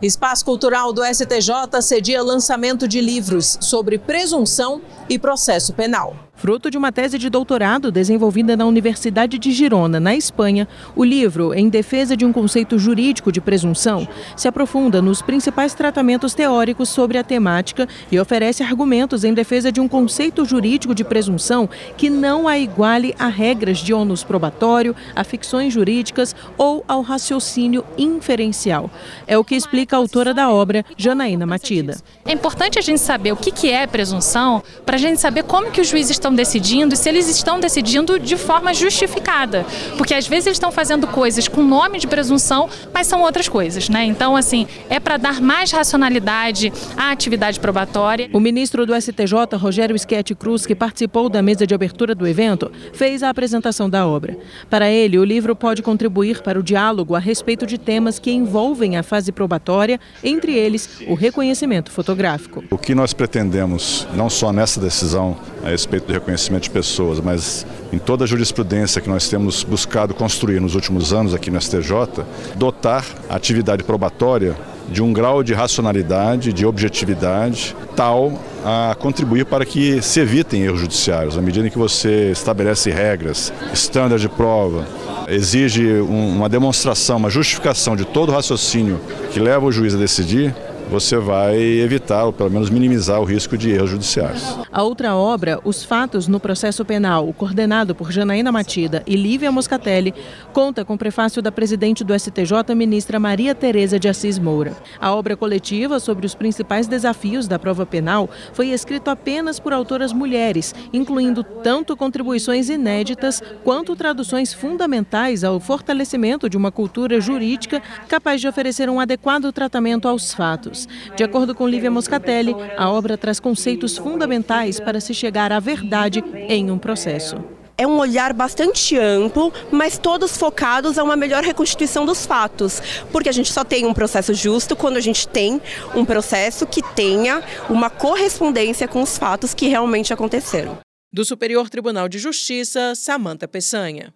Espaço Cultural do STJ cedia lançamento de livros sobre presunção e processo penal. Fruto de uma tese de doutorado desenvolvida na Universidade de Girona, na Espanha, o livro, Em Defesa de um Conceito Jurídico de Presunção, se aprofunda nos principais tratamentos teóricos sobre a temática e oferece argumentos em defesa de um conceito jurídico de presunção que não a iguale a regras de ônus probatório, a ficções jurídicas ou ao raciocínio inferencial. É o que explica a autora da obra, Janaína Matida. É importante a gente saber o que é presunção para a gente saber como que os juízes estão estão decidindo e se eles estão decidindo de forma justificada. Porque às vezes eles estão fazendo coisas com nome de presunção, mas são outras coisas, né? Então, assim, é para dar mais racionalidade à atividade probatória. O ministro do STJ, Rogério Schetti Cruz, que participou da mesa de abertura do evento, fez a apresentação da obra. Para ele, o livro pode contribuir para o diálogo a respeito de temas que envolvem a fase probatória, entre eles o reconhecimento fotográfico. O que nós pretendemos, não só nessa decisão a respeito do reconhecimento de pessoas, mas em toda a jurisprudência que nós temos buscado construir nos últimos anos aqui no STJ, dotar a atividade probatória de um grau de racionalidade, de objetividade, tal a contribuir para que se evitem erros judiciários. À medida em que você estabelece regras, estándar de prova, exige uma demonstração, uma justificação de todo o raciocínio que leva o juiz a decidir, você vai evitar, ou pelo menos minimizar o risco de erros judiciais. A outra obra, Os Fatos no Processo Penal, coordenado por Janaína Matida e Lívia Moscatelli, conta com o prefácio da presidente do STJ, ministra Maria Tereza de Assis Moura. A obra coletiva sobre os principais desafios da prova penal foi escrita apenas por autoras mulheres, incluindo tanto contribuições inéditas quanto traduções fundamentais ao fortalecimento de uma cultura jurídica capaz de oferecer um adequado tratamento aos fatos. De acordo com Lívia Moscatelli, a obra traz conceitos fundamentais para se chegar à verdade em um processo é um olhar bastante amplo, mas todos focados a uma melhor reconstituição dos fatos, porque a gente só tem um processo justo quando a gente tem um processo que tenha uma correspondência com os fatos que realmente aconteceram. Do Superior Tribunal de Justiça, Samanta Peçanha.